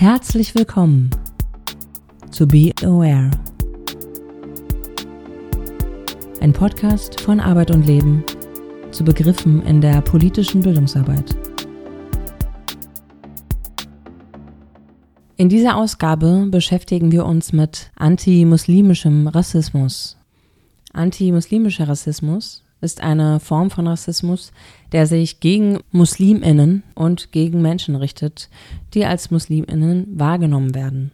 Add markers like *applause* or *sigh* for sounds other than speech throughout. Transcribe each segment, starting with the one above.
Herzlich willkommen zu Be Aware. Ein Podcast von Arbeit und Leben zu Begriffen in der politischen Bildungsarbeit. In dieser Ausgabe beschäftigen wir uns mit antimuslimischem Rassismus. Antimuslimischer Rassismus ist eine Form von Rassismus, der sich gegen Musliminnen und gegen Menschen richtet, die als Musliminnen wahrgenommen werden.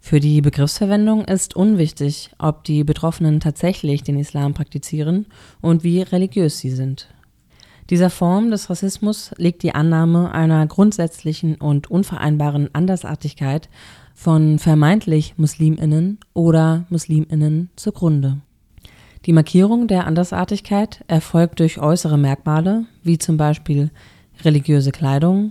Für die Begriffsverwendung ist unwichtig, ob die Betroffenen tatsächlich den Islam praktizieren und wie religiös sie sind. Dieser Form des Rassismus liegt die Annahme einer grundsätzlichen und unvereinbaren Andersartigkeit von vermeintlich Musliminnen oder Musliminnen zugrunde. Die Markierung der Andersartigkeit erfolgt durch äußere Merkmale, wie zum Beispiel religiöse Kleidung,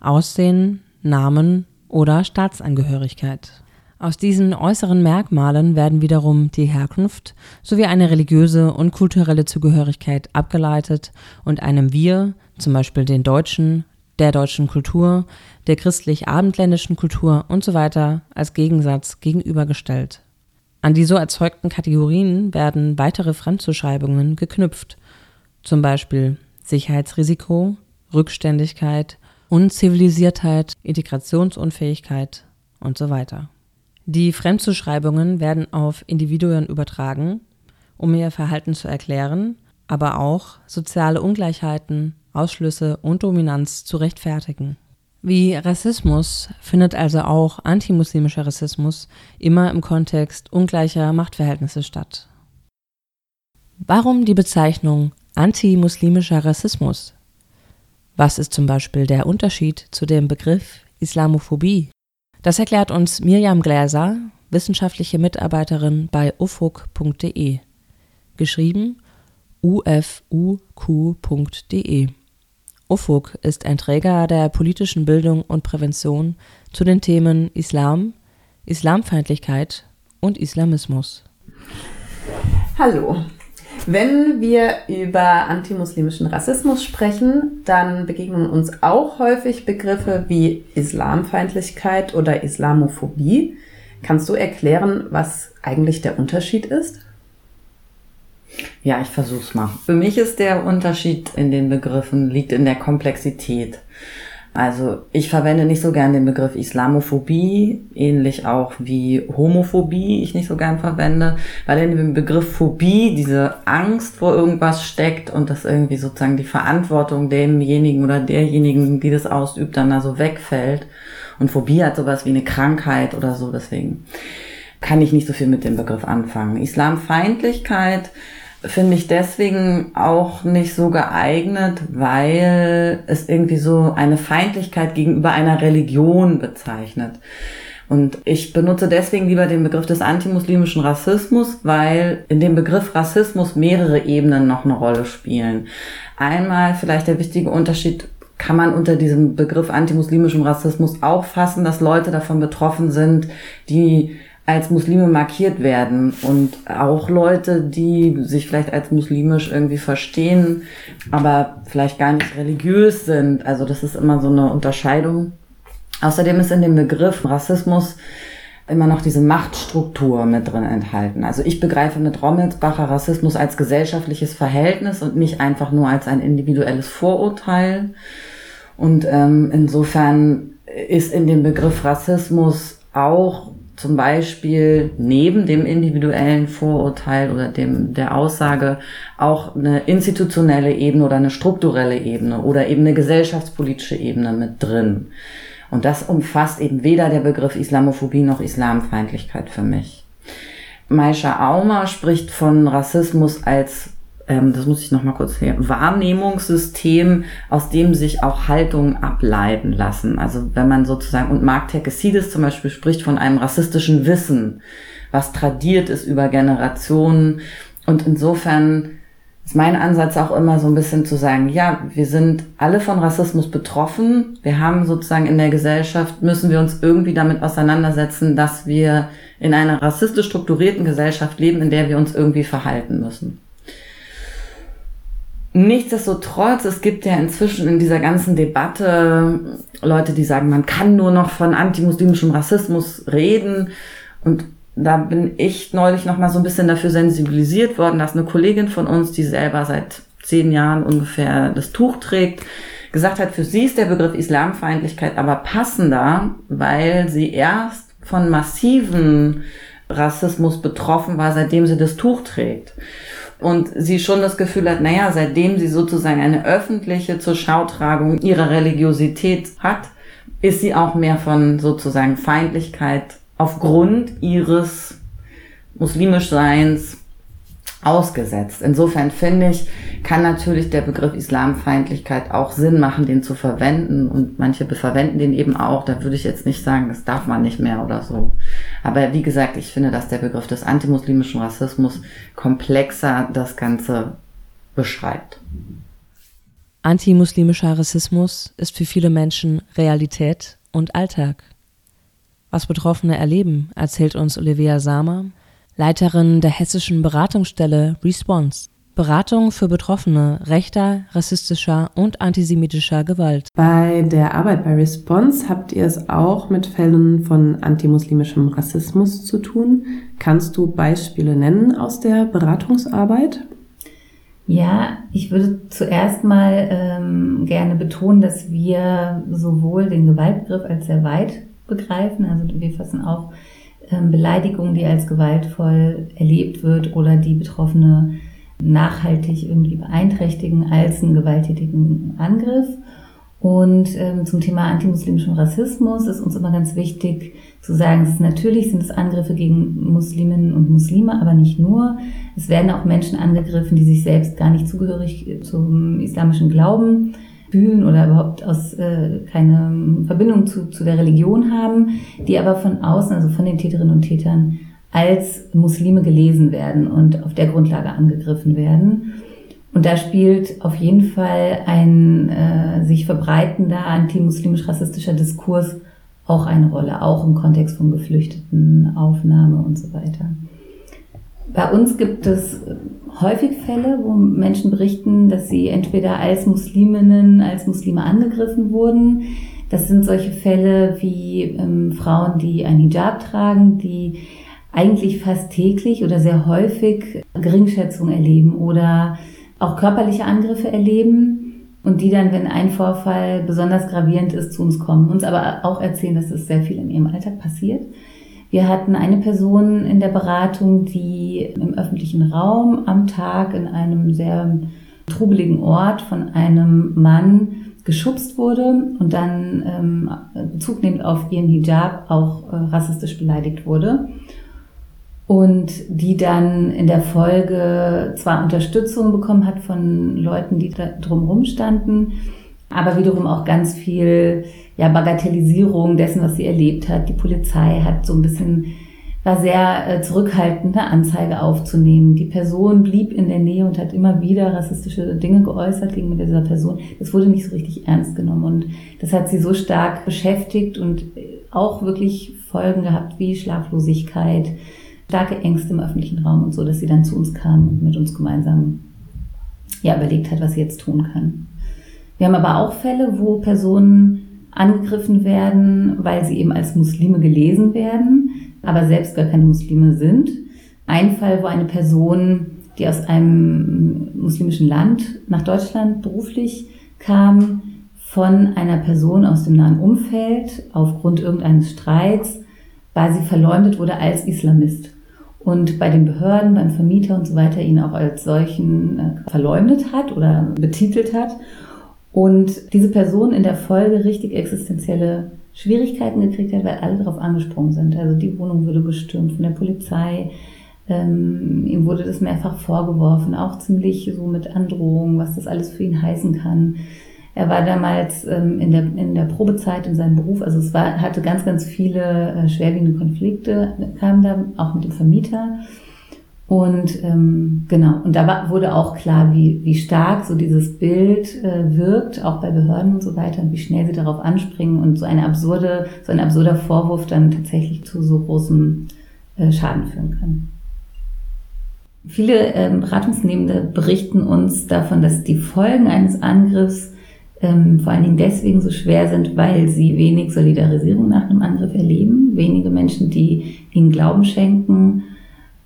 Aussehen, Namen oder Staatsangehörigkeit. Aus diesen äußeren Merkmalen werden wiederum die Herkunft sowie eine religiöse und kulturelle Zugehörigkeit abgeleitet und einem Wir, zum Beispiel den Deutschen, der deutschen Kultur, der christlich-abendländischen Kultur und so als Gegensatz gegenübergestellt. An die so erzeugten Kategorien werden weitere Fremdzuschreibungen geknüpft, zum Beispiel Sicherheitsrisiko, Rückständigkeit, Unzivilisiertheit, Integrationsunfähigkeit und so weiter. Die Fremdzuschreibungen werden auf Individuen übertragen, um ihr Verhalten zu erklären, aber auch soziale Ungleichheiten, Ausschlüsse und Dominanz zu rechtfertigen. Wie Rassismus findet also auch antimuslimischer Rassismus immer im Kontext ungleicher Machtverhältnisse statt. Warum die Bezeichnung antimuslimischer Rassismus? Was ist zum Beispiel der Unterschied zu dem Begriff Islamophobie? Das erklärt uns Mirjam Gläser, wissenschaftliche Mitarbeiterin bei ufuk.de. Geschrieben ufuq.de. UFUG ist ein Träger der politischen Bildung und Prävention zu den Themen Islam, Islamfeindlichkeit und Islamismus. Hallo. Wenn wir über antimuslimischen Rassismus sprechen, dann begegnen uns auch häufig Begriffe wie Islamfeindlichkeit oder Islamophobie. Kannst du erklären, was eigentlich der Unterschied ist? Ja, ich versuch's mal. Für mich ist der Unterschied in den Begriffen liegt in der Komplexität. Also ich verwende nicht so gern den Begriff Islamophobie, ähnlich auch wie Homophobie ich nicht so gern verwende, weil in dem Begriff Phobie diese Angst vor irgendwas steckt und das irgendwie sozusagen die Verantwortung demjenigen oder derjenigen, die das ausübt, dann da so wegfällt. Und Phobie hat sowas wie eine Krankheit oder so, deswegen kann ich nicht so viel mit dem Begriff anfangen. Islamfeindlichkeit finde ich deswegen auch nicht so geeignet, weil es irgendwie so eine Feindlichkeit gegenüber einer Religion bezeichnet. Und ich benutze deswegen lieber den Begriff des antimuslimischen Rassismus, weil in dem Begriff Rassismus mehrere Ebenen noch eine Rolle spielen. Einmal vielleicht der wichtige Unterschied kann man unter diesem Begriff antimuslimischem Rassismus auch fassen, dass Leute davon betroffen sind, die als Muslime markiert werden und auch Leute, die sich vielleicht als muslimisch irgendwie verstehen, aber vielleicht gar nicht religiös sind. Also das ist immer so eine Unterscheidung. Außerdem ist in dem Begriff Rassismus immer noch diese Machtstruktur mit drin enthalten. Also ich begreife mit Rommelsbacher Rassismus als gesellschaftliches Verhältnis und nicht einfach nur als ein individuelles Vorurteil. Und ähm, insofern ist in dem Begriff Rassismus auch zum Beispiel neben dem individuellen Vorurteil oder dem der Aussage auch eine institutionelle Ebene oder eine strukturelle Ebene oder eben eine gesellschaftspolitische Ebene mit drin. Und das umfasst eben weder der Begriff Islamophobie noch Islamfeindlichkeit für mich. Maisha Aumer spricht von Rassismus als ähm, das muss ich noch mal kurz her, Wahrnehmungssystem, aus dem sich auch Haltungen ableiten lassen. Also wenn man sozusagen, und Mark Tekesides zum Beispiel spricht von einem rassistischen Wissen, was tradiert ist über Generationen. Und insofern ist mein Ansatz auch immer so ein bisschen zu sagen, ja, wir sind alle von Rassismus betroffen. Wir haben sozusagen in der Gesellschaft, müssen wir uns irgendwie damit auseinandersetzen, dass wir in einer rassistisch strukturierten Gesellschaft leben, in der wir uns irgendwie verhalten müssen. Nichtsdestotrotz, es gibt ja inzwischen in dieser ganzen Debatte Leute, die sagen, man kann nur noch von antimuslimischem Rassismus reden. Und da bin ich neulich noch mal so ein bisschen dafür sensibilisiert worden, dass eine Kollegin von uns, die selber seit zehn Jahren ungefähr das Tuch trägt, gesagt hat, für sie ist der Begriff Islamfeindlichkeit aber passender, weil sie erst von massiven Rassismus betroffen war, seitdem sie das Tuch trägt. Und sie schon das Gefühl hat, naja, seitdem sie sozusagen eine öffentliche zur Schautragung ihrer Religiosität hat, ist sie auch mehr von sozusagen Feindlichkeit aufgrund ihres muslimisch Seins ausgesetzt. Insofern finde ich, kann natürlich der Begriff Islamfeindlichkeit auch Sinn machen, den zu verwenden. Und manche verwenden den eben auch. Da würde ich jetzt nicht sagen, das darf man nicht mehr oder so. Aber wie gesagt, ich finde, dass der Begriff des antimuslimischen Rassismus komplexer das Ganze beschreibt. Antimuslimischer Rassismus ist für viele Menschen Realität und Alltag. Was Betroffene erleben, erzählt uns Olivia Samer, Leiterin der hessischen Beratungsstelle Response. Beratung für Betroffene rechter, rassistischer und antisemitischer Gewalt. Bei der Arbeit bei Response habt ihr es auch mit Fällen von antimuslimischem Rassismus zu tun. Kannst du Beispiele nennen aus der Beratungsarbeit? Ja, ich würde zuerst mal ähm, gerne betonen, dass wir sowohl den Gewaltbegriff als sehr weit begreifen. Also wir fassen auch ähm, Beleidigung, die als gewaltvoll erlebt wird oder die Betroffene nachhaltig irgendwie beeinträchtigen als einen gewalttätigen Angriff. Und ähm, zum Thema antimuslimischem Rassismus ist uns immer ganz wichtig zu sagen, es ist, natürlich sind es Angriffe gegen Musliminnen und Muslime, aber nicht nur. Es werden auch Menschen angegriffen, die sich selbst gar nicht zugehörig zum islamischen Glauben fühlen oder überhaupt aus äh, keine Verbindung zu, zu der Religion haben, die aber von außen, also von den Täterinnen und Tätern, als Muslime gelesen werden und auf der Grundlage angegriffen werden. Und da spielt auf jeden Fall ein äh, sich verbreitender antimuslimisch-rassistischer Diskurs auch eine Rolle, auch im Kontext von Geflüchteten, Aufnahme und so weiter. Bei uns gibt es häufig Fälle, wo Menschen berichten, dass sie entweder als Musliminnen, als Muslime angegriffen wurden. Das sind solche Fälle wie ähm, Frauen, die ein Hijab tragen, die eigentlich fast täglich oder sehr häufig Geringschätzung erleben oder auch körperliche Angriffe erleben und die dann, wenn ein Vorfall besonders gravierend ist, zu uns kommen, uns aber auch erzählen, dass es sehr viel in ihrem Alltag passiert. Wir hatten eine Person in der Beratung, die im öffentlichen Raum am Tag in einem sehr trubeligen Ort von einem Mann geschubst wurde und dann ähm, Bezug nehmend auf ihren Hijab auch äh, rassistisch beleidigt wurde. Und die dann in der Folge zwar Unterstützung bekommen hat von Leuten, die da drumherum standen, aber wiederum auch ganz viel ja, Bagatellisierung dessen, was sie erlebt hat. Die Polizei hat so ein bisschen, war sehr äh, zurückhaltend, eine Anzeige aufzunehmen. Die Person blieb in der Nähe und hat immer wieder rassistische Dinge geäußert gegenüber dieser Person. Das wurde nicht so richtig ernst genommen und das hat sie so stark beschäftigt und auch wirklich Folgen gehabt wie Schlaflosigkeit, starke Ängste im öffentlichen Raum und so, dass sie dann zu uns kam und mit uns gemeinsam ja, überlegt hat, was sie jetzt tun kann. Wir haben aber auch Fälle, wo Personen angegriffen werden, weil sie eben als Muslime gelesen werden, aber selbst gar keine Muslime sind. Ein Fall, wo eine Person, die aus einem muslimischen Land nach Deutschland beruflich kam, von einer Person aus dem nahen Umfeld aufgrund irgendeines Streits quasi verleumdet wurde als Islamist und bei den Behörden, beim Vermieter und so weiter ihn auch als solchen äh, verleumdet hat oder betitelt hat und diese Person in der Folge richtig existenzielle Schwierigkeiten gekriegt hat, weil alle darauf angesprungen sind. Also die Wohnung wurde gestürmt von der Polizei. Ähm, ihm wurde das mehrfach vorgeworfen, auch ziemlich so mit Androhungen, was das alles für ihn heißen kann. Er war damals ähm, in, der, in der Probezeit in seinem Beruf, also es war, hatte ganz, ganz viele äh, schwerwiegende Konflikte, kam da auch mit dem Vermieter. Und ähm, genau, und da war, wurde auch klar, wie, wie stark so dieses Bild äh, wirkt, auch bei Behörden und so weiter, und wie schnell sie darauf anspringen und so eine absurde, so ein absurder Vorwurf dann tatsächlich zu so großem äh, Schaden führen kann. Viele ähm, Beratungsnehmende berichten uns davon, dass die Folgen eines Angriffs ähm, vor allen Dingen deswegen so schwer sind, weil sie wenig Solidarisierung nach einem Angriff erleben, wenige Menschen, die ihnen Glauben schenken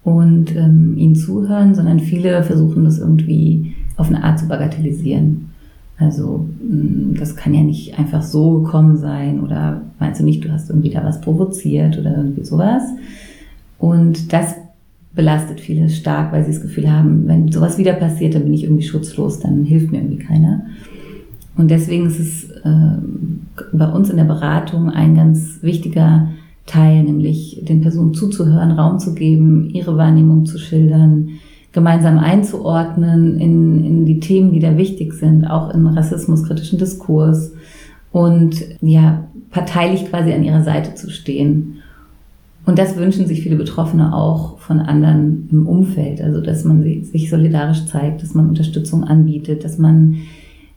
und ähm, ihnen zuhören, sondern viele versuchen das irgendwie auf eine Art zu bagatellisieren. Also mm, das kann ja nicht einfach so gekommen sein oder meinst du nicht, du hast irgendwie da was provoziert oder irgendwie sowas. Und das belastet viele stark, weil sie das Gefühl haben, wenn sowas wieder passiert, dann bin ich irgendwie schutzlos, dann hilft mir irgendwie keiner. Und deswegen ist es äh, bei uns in der Beratung ein ganz wichtiger Teil, nämlich den Personen zuzuhören, Raum zu geben, ihre Wahrnehmung zu schildern, gemeinsam einzuordnen in, in die Themen, die da wichtig sind, auch im rassismuskritischen Diskurs und ja, parteilich quasi an ihrer Seite zu stehen. Und das wünschen sich viele Betroffene auch von anderen im Umfeld, also dass man sich solidarisch zeigt, dass man Unterstützung anbietet, dass man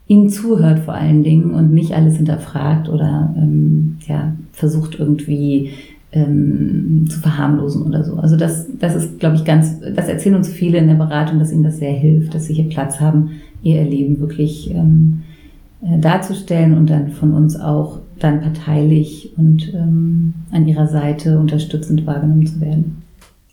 ihnen zuhört vor allen Dingen und nicht alles hinterfragt oder ähm, ja, versucht irgendwie ähm, zu verharmlosen oder so. Also das, das ist, glaube ich, ganz, das erzählen uns viele in der Beratung, dass ihnen das sehr hilft, dass sie hier Platz haben, ihr Erleben wirklich ähm, äh, darzustellen und dann von uns auch dann parteilich und ähm, an ihrer Seite unterstützend wahrgenommen zu werden.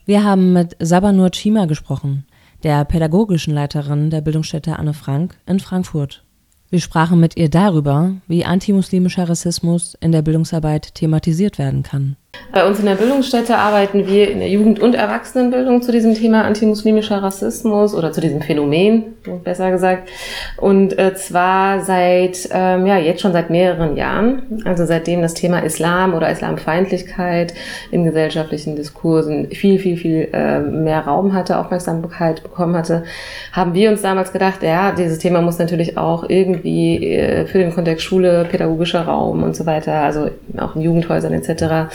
Wir haben mit Sabanur Chima gesprochen, der pädagogischen Leiterin der Bildungsstätte Anne Frank in Frankfurt. Wir sprachen mit ihr darüber, wie antimuslimischer Rassismus in der Bildungsarbeit thematisiert werden kann. Bei uns in der Bildungsstätte arbeiten wir in der Jugend- und Erwachsenenbildung zu diesem Thema antimuslimischer Rassismus oder zu diesem Phänomen, besser gesagt. Und äh, zwar seit, ähm, ja, jetzt schon seit mehreren Jahren. Also seitdem das Thema Islam oder Islamfeindlichkeit in gesellschaftlichen Diskursen viel, viel, viel äh, mehr Raum hatte, Aufmerksamkeit bekommen hatte, haben wir uns damals gedacht, ja, dieses Thema muss natürlich auch irgendwie äh, für den Kontext Schule, pädagogischer Raum und so weiter, also auch in Jugendhäusern etc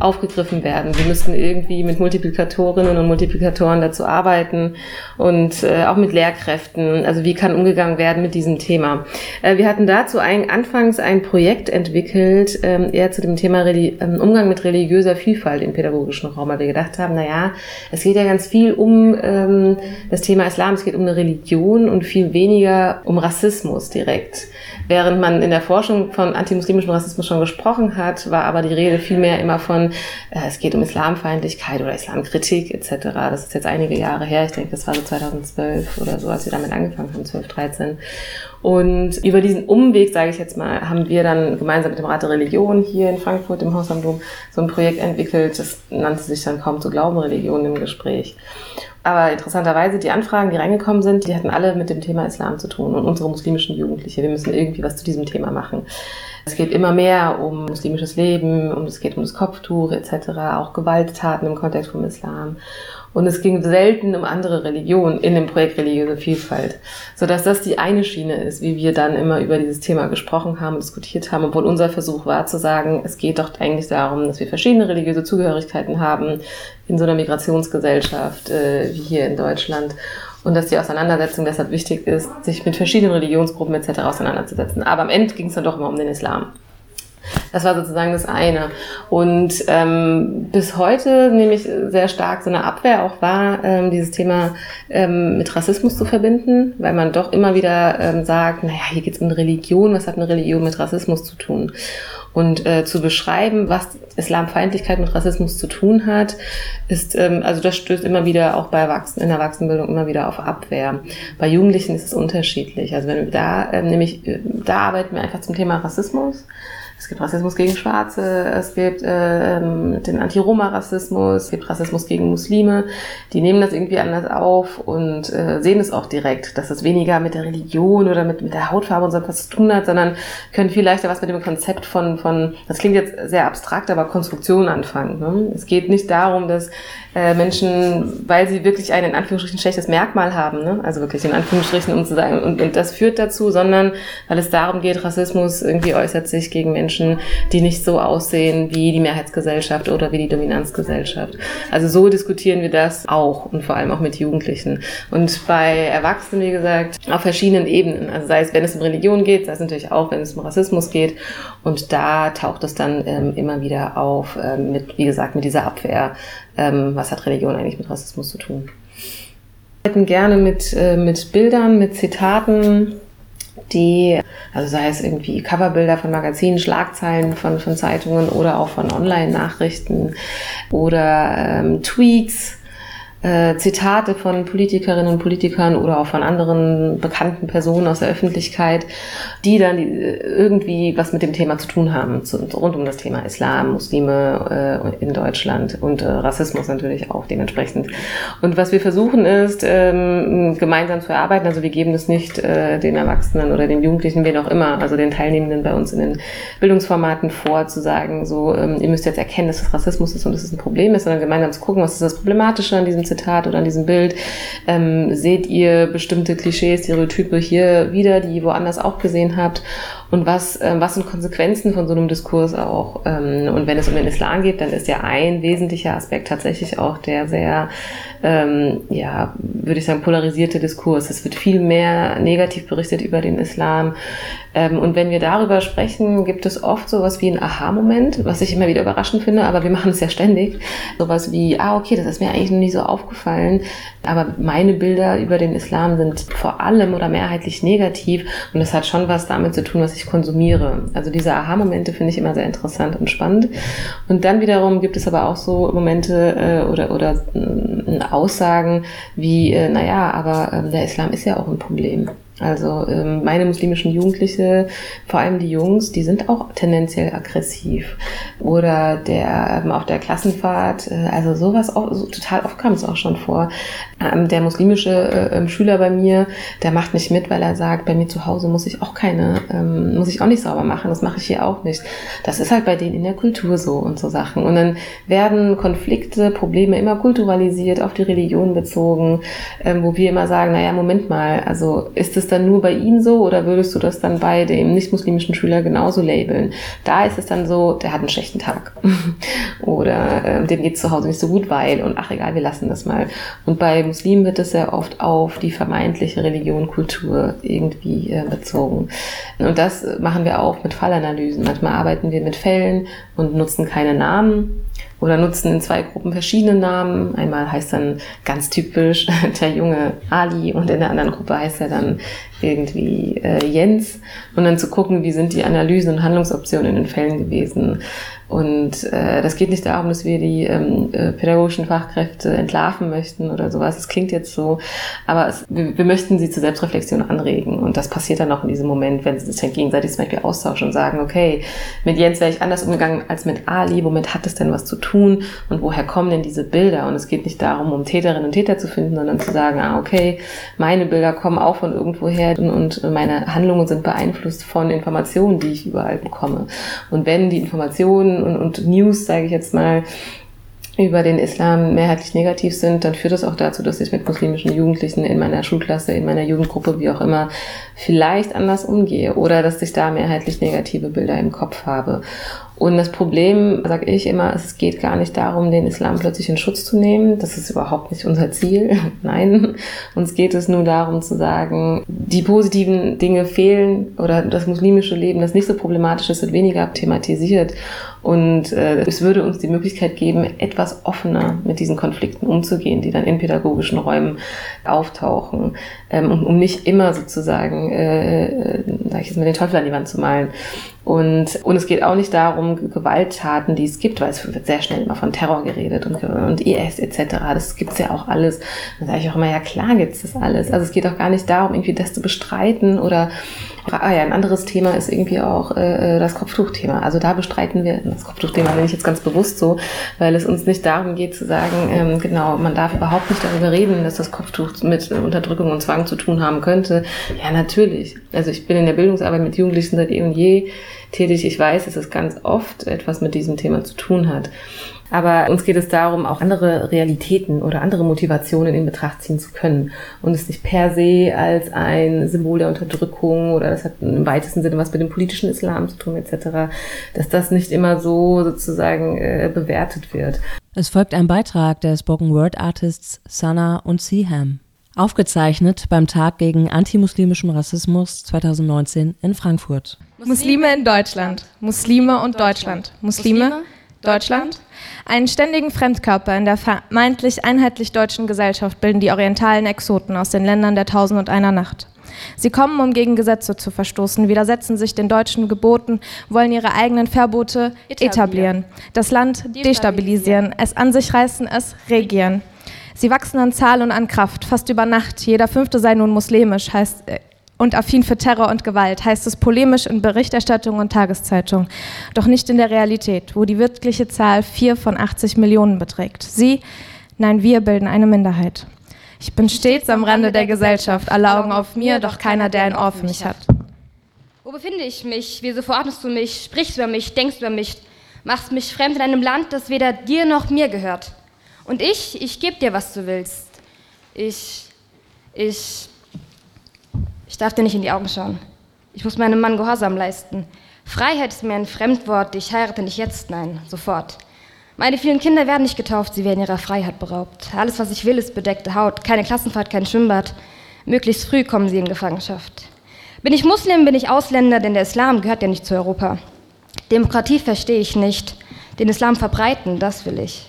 aufgegriffen werden. Wir müssten irgendwie mit Multiplikatorinnen und Multiplikatoren dazu arbeiten und äh, auch mit Lehrkräften. Also wie kann umgegangen werden mit diesem Thema? Äh, wir hatten dazu ein, anfangs ein Projekt entwickelt, ähm, eher zu dem Thema Reli ähm, Umgang mit religiöser Vielfalt im pädagogischen Raum, weil wir gedacht haben, na ja, es geht ja ganz viel um ähm, das Thema Islam, es geht um eine Religion und viel weniger um Rassismus direkt. Während man in der Forschung von antimuslimischem Rassismus schon gesprochen hat, war aber die Rede vielmehr immer von, äh, es geht um Islamfeindlichkeit oder Islamkritik etc. Das ist jetzt einige Jahre her, ich denke, das war so 2012 oder so, als wir damit angefangen haben, 12, 13. Und über diesen Umweg, sage ich jetzt mal, haben wir dann gemeinsam mit dem Rat der Religion hier in Frankfurt im Haus am Dom so ein Projekt entwickelt, das nannte sich dann kaum zu glauben Religion im Gespräch. Aber interessanterweise, die Anfragen, die reingekommen sind, die hatten alle mit dem Thema Islam zu tun und unsere muslimischen Jugendliche. Wir müssen irgendwie was zu diesem Thema machen. Es geht immer mehr um muslimisches Leben, um es geht um das Kopftuch etc., auch Gewalttaten im Kontext vom Islam. Und es ging selten um andere Religionen in dem Projekt Religiöse Vielfalt. Sodass das die eine Schiene ist, wie wir dann immer über dieses Thema gesprochen haben, diskutiert haben, obwohl unser Versuch war zu sagen, es geht doch eigentlich darum, dass wir verschiedene religiöse Zugehörigkeiten haben in so einer Migrationsgesellschaft äh, wie hier in Deutschland. Und dass die Auseinandersetzung deshalb wichtig ist, sich mit verschiedenen Religionsgruppen etc. auseinanderzusetzen. Aber am Ende ging es dann doch immer um den Islam. Das war sozusagen das eine. Und ähm, bis heute nehme ich sehr stark so eine Abwehr auch wahr, ähm, dieses Thema ähm, mit Rassismus zu verbinden, weil man doch immer wieder ähm, sagt, naja, hier geht es um Religion, was hat eine Religion mit Rassismus zu tun? Und äh, zu beschreiben, was Islamfeindlichkeit mit Rassismus zu tun hat, ist, ähm, also das stößt immer wieder auch bei Erwachsenen, in der Erwachsenenbildung immer wieder auf Abwehr. Bei Jugendlichen ist es unterschiedlich. Also wenn da, ähm, nämlich, äh, da arbeiten wir einfach zum Thema Rassismus. Es gibt Rassismus gegen Schwarze, es gibt äh, den Anti-Roma-Rassismus, es gibt Rassismus gegen Muslime. Die nehmen das irgendwie anders auf und äh, sehen es auch direkt, dass es weniger mit der Religion oder mit, mit der Hautfarbe und so etwas zu tun hat, sondern können viel leichter was mit dem Konzept von, von das klingt jetzt sehr abstrakt, aber Konstruktion anfangen. Ne? Es geht nicht darum, dass äh, Menschen, weil sie wirklich ein in Anführungsstrichen schlechtes Merkmal haben, ne? also wirklich in Anführungsstrichen, um zu sagen, und, und das führt dazu, sondern weil es darum geht, Rassismus irgendwie äußert sich gegen Menschen, die nicht so aussehen wie die Mehrheitsgesellschaft oder wie die Dominanzgesellschaft. Also so diskutieren wir das auch und vor allem auch mit Jugendlichen. Und bei Erwachsenen, wie gesagt, auf verschiedenen Ebenen. Also sei es, wenn es um Religion geht, sei es natürlich auch, wenn es um Rassismus geht. Und da taucht es dann ähm, immer wieder auf, ähm, mit, wie gesagt, mit dieser Abwehr ähm, was hat Religion eigentlich mit Rassismus zu tun. arbeiten gerne mit, äh, mit Bildern, mit Zitaten, die, also sei es irgendwie Coverbilder von Magazinen, Schlagzeilen von, von Zeitungen oder auch von Online-Nachrichten oder ähm, Tweets äh, Zitate von Politikerinnen und Politikern oder auch von anderen bekannten Personen aus der Öffentlichkeit, die dann äh, irgendwie was mit dem Thema zu tun haben, zu, rund um das Thema Islam, Muslime äh, in Deutschland und äh, Rassismus natürlich auch dementsprechend. Und was wir versuchen ist, ähm, gemeinsam zu erarbeiten, also wir geben es nicht äh, den Erwachsenen oder den Jugendlichen, wen auch immer, also den Teilnehmenden bei uns in den Bildungsformaten vor, zu sagen, so, ähm, ihr müsst jetzt erkennen, dass es Rassismus ist und dass es ein Problem ist, sondern gemeinsam zu gucken, was ist das Problematische an diesem Zitat oder an diesem Bild, ähm, seht ihr bestimmte Klischees, Stereotype hier wieder, die woanders auch gesehen habt und was, äh, was sind Konsequenzen von so einem Diskurs auch. Ähm, und wenn es um den Islam geht, dann ist ja ein wesentlicher Aspekt tatsächlich auch der sehr, ähm, ja, würde ich sagen, polarisierte Diskurs. Es wird viel mehr negativ berichtet über den Islam. Ähm, und wenn wir darüber sprechen, gibt es oft sowas wie ein Aha-Moment, was ich immer wieder überraschend finde, aber wir *laughs* machen es ja ständig. Sowas wie, ah, okay, das ist mir eigentlich noch nie so aufgefallen, aber meine Bilder über den Islam sind vor allem oder mehrheitlich negativ und das hat schon was damit zu tun, was ich konsumiere. Also diese Aha-Momente finde ich immer sehr interessant und spannend. Und dann wiederum gibt es aber auch so Momente äh, oder, oder äh, Aussagen wie, äh, naja, aber äh, der Islam ist ja auch ein Problem. Also ähm, meine muslimischen Jugendliche, vor allem die Jungs, die sind auch tendenziell aggressiv. Oder der ähm, auf der Klassenfahrt, äh, also sowas auch, so, total oft kam es auch schon vor. Ähm, der muslimische äh, ähm, Schüler bei mir, der macht nicht mit, weil er sagt, bei mir zu Hause muss ich auch keine, ähm, muss ich auch nicht sauber machen, das mache ich hier auch nicht. Das ist halt bei denen in der Kultur so und so Sachen. Und dann werden Konflikte, Probleme immer kulturalisiert, auf die Religion bezogen, ähm, wo wir immer sagen, naja, Moment mal, also ist es es dann nur bei ihnen so oder würdest du das dann bei dem nicht-muslimischen Schüler genauso labeln? Da ist es dann so, der hat einen schlechten Tag *laughs* oder äh, dem geht zu Hause nicht so gut, weil und ach egal, wir lassen das mal. Und bei Muslimen wird es sehr oft auf die vermeintliche Religion, Kultur irgendwie äh, bezogen. Und das machen wir auch mit Fallanalysen. Manchmal arbeiten wir mit Fällen und nutzen keine Namen oder nutzen in zwei Gruppen verschiedene Namen. Einmal heißt dann ganz typisch *laughs* der junge Ali und in der anderen Gruppe heißt er dann irgendwie äh, Jens. Und dann zu gucken, wie sind die Analysen und Handlungsoptionen in den Fällen gewesen. Und äh, das geht nicht darum, dass wir die ähm, äh, pädagogischen Fachkräfte entlarven möchten oder sowas. Es klingt jetzt so, aber es, wir, wir, möchten sie zur Selbstreflexion anregen. Und das passiert dann auch in diesem Moment, wenn sie sich dann gegenseitig zum Beispiel austauschen und sagen, okay, mit Jens wäre ich anders umgegangen als mit Ali. Womit hat es denn was zu tun? Und woher kommen denn diese Bilder? Und es geht nicht darum, um Täterinnen und Täter zu finden, sondern zu sagen, ah, okay, meine Bilder kommen auch von irgendwoher und meine Handlungen sind beeinflusst von Informationen, die ich überall bekomme. Und wenn die Informationen und, und News, sage ich jetzt mal, über den Islam mehrheitlich negativ sind, dann führt das auch dazu, dass ich mit muslimischen Jugendlichen in meiner Schulklasse, in meiner Jugendgruppe, wie auch immer, vielleicht anders umgehe oder dass ich da mehrheitlich negative Bilder im Kopf habe. Und das Problem, sage ich immer, es geht gar nicht darum, den Islam plötzlich in Schutz zu nehmen. Das ist überhaupt nicht unser Ziel. *laughs* Nein, uns geht es nur darum zu sagen, die positiven Dinge fehlen oder das muslimische Leben, das nicht so problematisch ist, wird weniger thematisiert. Und äh, es würde uns die Möglichkeit geben, etwas offener mit diesen Konflikten umzugehen, die dann in pädagogischen Räumen auftauchen, ähm, um, um nicht immer sozusagen, äh, äh, sag ich jetzt mal, den Teufel an die Wand zu malen. Und, und es geht auch nicht darum, Gewalttaten, die es gibt, weil es wird sehr schnell immer von Terror geredet und, und IS etc. Das gibt's ja auch alles. Dann sage ich auch immer, ja klar gibt's das alles. Also es geht auch gar nicht darum, irgendwie das zu bestreiten oder Ah ja, ein anderes Thema ist irgendwie auch äh, äh, das Kopftuchthema. Also da bestreiten wir das Kopftuchthema, bin ich jetzt ganz bewusst so, weil es uns nicht darum geht zu sagen, ähm, genau, man darf überhaupt nicht darüber reden, dass das Kopftuch mit Unterdrückung und Zwang zu tun haben könnte. Ja, natürlich. Also ich bin in der Bildungsarbeit mit Jugendlichen seit eh und je tätig. Ich weiß, dass es ganz oft etwas mit diesem Thema zu tun hat. Aber uns geht es darum, auch andere Realitäten oder andere Motivationen in Betracht ziehen zu können und es nicht per se als ein Symbol der Unterdrückung oder das hat im weitesten Sinne was mit dem politischen Islam zu tun etc., dass das nicht immer so sozusagen äh, bewertet wird. Es folgt ein Beitrag der Spoken Word Artists Sana und Siham. Aufgezeichnet beim Tag gegen antimuslimischem Rassismus 2019 in Frankfurt. Muslime in Deutschland, Muslime und Deutschland, Muslime Deutschland? Einen ständigen Fremdkörper in der vermeintlich einheitlich deutschen Gesellschaft bilden die orientalen Exoten aus den Ländern der Tausend und einer Nacht. Sie kommen, um gegen Gesetze zu verstoßen, widersetzen sich den deutschen Geboten, wollen ihre eigenen Verbote etablieren, das Land destabilisieren, es an sich reißen, es regieren. Sie wachsen an Zahl und an Kraft, fast über Nacht. Jeder Fünfte sei nun muslimisch, heißt äh, und affin für Terror und Gewalt, heißt es polemisch in Berichterstattung und Tageszeitung. Doch nicht in der Realität, wo die wirkliche Zahl vier von 80 Millionen beträgt. Sie, nein, wir bilden eine Minderheit. Ich bin stets am Rande der Gesellschaft, alle Augen auf mir, doch keiner, der ein Ohr für mich hat. Wo befinde ich mich? Wieso verordnest du mich? Sprichst über mich? Denkst über mich? Machst mich fremd in einem Land, das weder dir noch mir gehört. Und ich, ich gebe dir, was du willst. Ich, ich, ich darf dir nicht in die Augen schauen. Ich muss meinem Mann Gehorsam leisten. Freiheit ist mir ein Fremdwort. Ich heirate nicht jetzt, nein, sofort. Meine vielen Kinder werden nicht getauft, sie werden ihrer Freiheit beraubt. Alles, was ich will, ist bedeckte Haut. Keine Klassenfahrt, kein Schwimmbad. Möglichst früh kommen sie in Gefangenschaft. Bin ich Muslim, bin ich Ausländer, denn der Islam gehört ja nicht zu Europa. Demokratie verstehe ich nicht. Den Islam verbreiten, das will ich.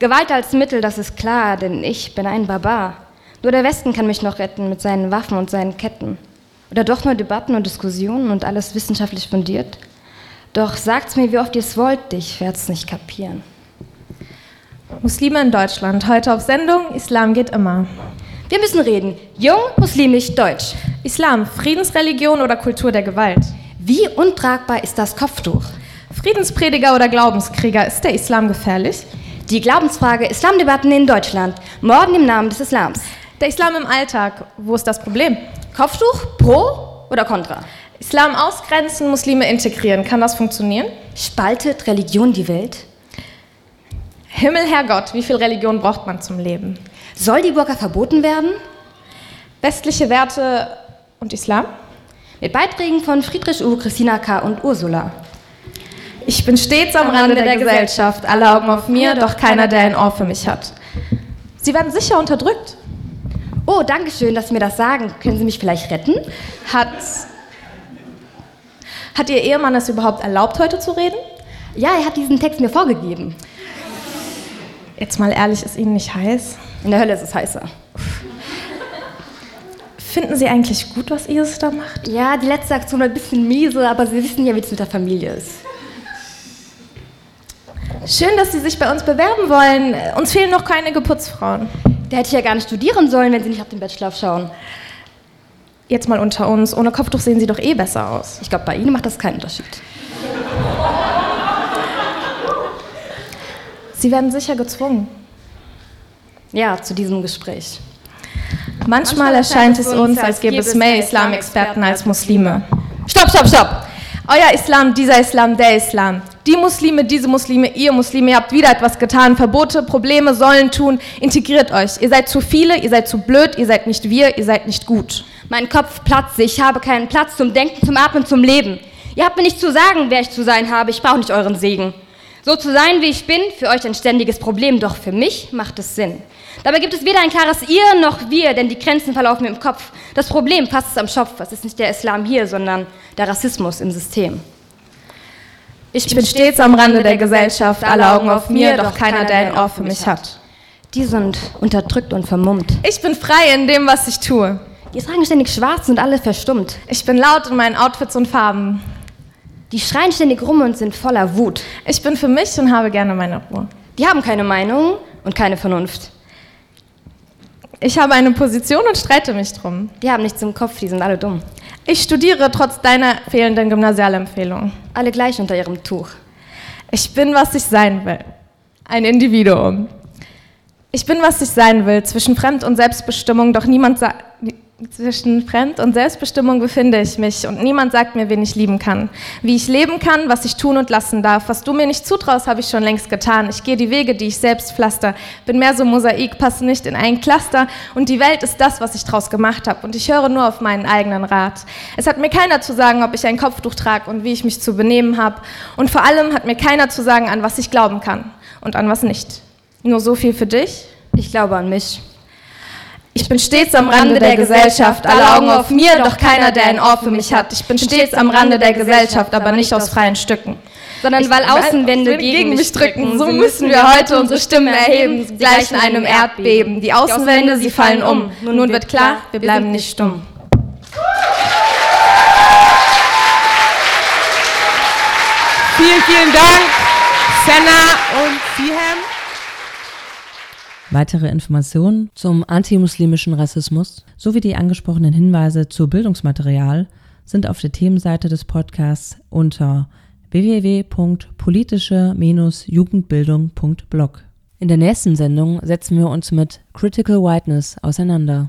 Gewalt als Mittel, das ist klar, denn ich bin ein Barbar. Nur der Westen kann mich noch retten mit seinen Waffen und seinen Ketten. Oder doch nur Debatten und Diskussionen und alles wissenschaftlich fundiert? Doch sagt's mir, wie oft ihr es wollt, ich werd's nicht kapieren. Muslime in Deutschland, heute auf Sendung, Islam geht immer. Wir müssen reden. Jung, muslimisch, deutsch. Islam, Friedensreligion oder Kultur der Gewalt? Wie untragbar ist das Kopftuch? Friedensprediger oder Glaubenskrieger, ist der Islam gefährlich? Die Glaubensfrage Islamdebatten in Deutschland. Morden im Namen des Islams. Der Islam im Alltag. Wo ist das Problem? Kopftuch? Pro oder contra? Islam ausgrenzen, Muslime integrieren. Kann das funktionieren? Spaltet Religion die Welt? Himmel, Herrgott, wie viel Religion braucht man zum Leben? Soll die Burka verboten werden? Westliche Werte und Islam? Mit Beiträgen von Friedrich U., Christina K. und Ursula. Ich bin stets am Rande der, der Gesellschaft, alle Augen auf mir, doch keiner, der ein Ohr für mich hat. Sie werden sicher unterdrückt. Oh, danke schön, dass Sie mir das sagen. Können Sie mich vielleicht retten? Hat, hat Ihr Ehemann es überhaupt erlaubt, heute zu reden? Ja, er hat diesen Text mir vorgegeben. Jetzt mal ehrlich, ist Ihnen nicht heiß? In der Hölle ist es heißer. Finden Sie eigentlich gut, was Iris da macht? Ja, die letzte Aktion war ein bisschen miese, aber Sie wissen ja, wie es mit der Familie ist. Schön, dass Sie sich bei uns bewerben wollen. Uns fehlen noch keine Geputzfrauen. Da hätte ich ja gar nicht studieren sollen, wenn Sie nicht auf den Bachelor schauen. Jetzt mal unter uns. Ohne Kopftuch sehen Sie doch eh besser aus. Ich glaube, bei Ihnen macht das keinen Unterschied. Sie werden sicher gezwungen. Ja, zu diesem Gespräch. Manchmal, Manchmal erscheint es uns, als gäbe es mehr Islamexperten als Muslime. Stopp, stopp, stopp! Euer Islam, dieser Islam, der Islam. Die Muslime, diese Muslime, ihr Muslime, ihr habt wieder etwas getan. Verbote, Probleme sollen tun. Integriert euch. Ihr seid zu viele, ihr seid zu blöd, ihr seid nicht wir, ihr seid nicht gut. Mein Kopf platzt. Ich habe keinen Platz zum Denken, zum Atmen, zum Leben. Ihr habt mir nicht zu sagen, wer ich zu sein habe. Ich brauche nicht euren Segen. So zu sein, wie ich bin, für euch ein ständiges Problem, doch für mich macht es Sinn. Dabei gibt es weder ein klares Ihr noch Wir, denn die Grenzen verlaufen mir im Kopf. Das Problem fasst es am Schopf. Es ist nicht der Islam hier, sondern der Rassismus im System. Ich bin stets am Rande der Gesellschaft, alle Augen auf mir, doch keiner, der ein Ohr für mich hat. Die sind unterdrückt und vermummt. Ich bin frei in dem, was ich tue. Die tragen ständig schwarz und alle verstummt. Ich bin laut in meinen Outfits und Farben. Die schreien ständig rum und sind voller Wut. Ich bin für mich und habe gerne meine Ruhe. Die haben keine Meinung und keine Vernunft. Ich habe eine Position und streite mich drum. Die haben nichts im Kopf, die sind alle dumm. Ich studiere trotz deiner fehlenden Gymnasialempfehlung. Alle gleich unter ihrem Tuch. Ich bin, was ich sein will. Ein Individuum. Ich bin, was ich sein will, zwischen Fremd- und Selbstbestimmung, doch niemand sagt zwischen Fremd- und Selbstbestimmung befinde ich mich und niemand sagt mir, wen ich lieben kann. Wie ich leben kann, was ich tun und lassen darf. Was du mir nicht zutraust, habe ich schon längst getan. Ich gehe die Wege, die ich selbst pflaster. Bin mehr so Mosaik, passe nicht in ein Cluster und die Welt ist das, was ich draus gemacht habe und ich höre nur auf meinen eigenen Rat. Es hat mir keiner zu sagen, ob ich ein Kopftuch trage und wie ich mich zu benehmen habe und vor allem hat mir keiner zu sagen, an was ich glauben kann und an was nicht. Nur so viel für dich? Ich glaube an mich. Ich bin stets am Rande der Gesellschaft, alle Augen auf mir, doch keiner, der ein Ohr für mich hat. Ich bin stets am Rande der Gesellschaft, aber nicht aus freien Stücken. sondern Ich- weil Außenwände weil- gegen, mich drücken. So müssen wir heute unsere Stimme erheben, sie gleichen einem Erdbeben. Die Außenwände, sie fallen um. Nun wird klar, wir bleiben nicht stumm. Vielen, vielen Dank, Senna und Siham. Weitere Informationen zum antimuslimischen Rassismus sowie die angesprochenen Hinweise zu Bildungsmaterial sind auf der Themenseite des Podcasts unter www.politische-jugendbildung.blog. In der nächsten Sendung setzen wir uns mit Critical Whiteness auseinander.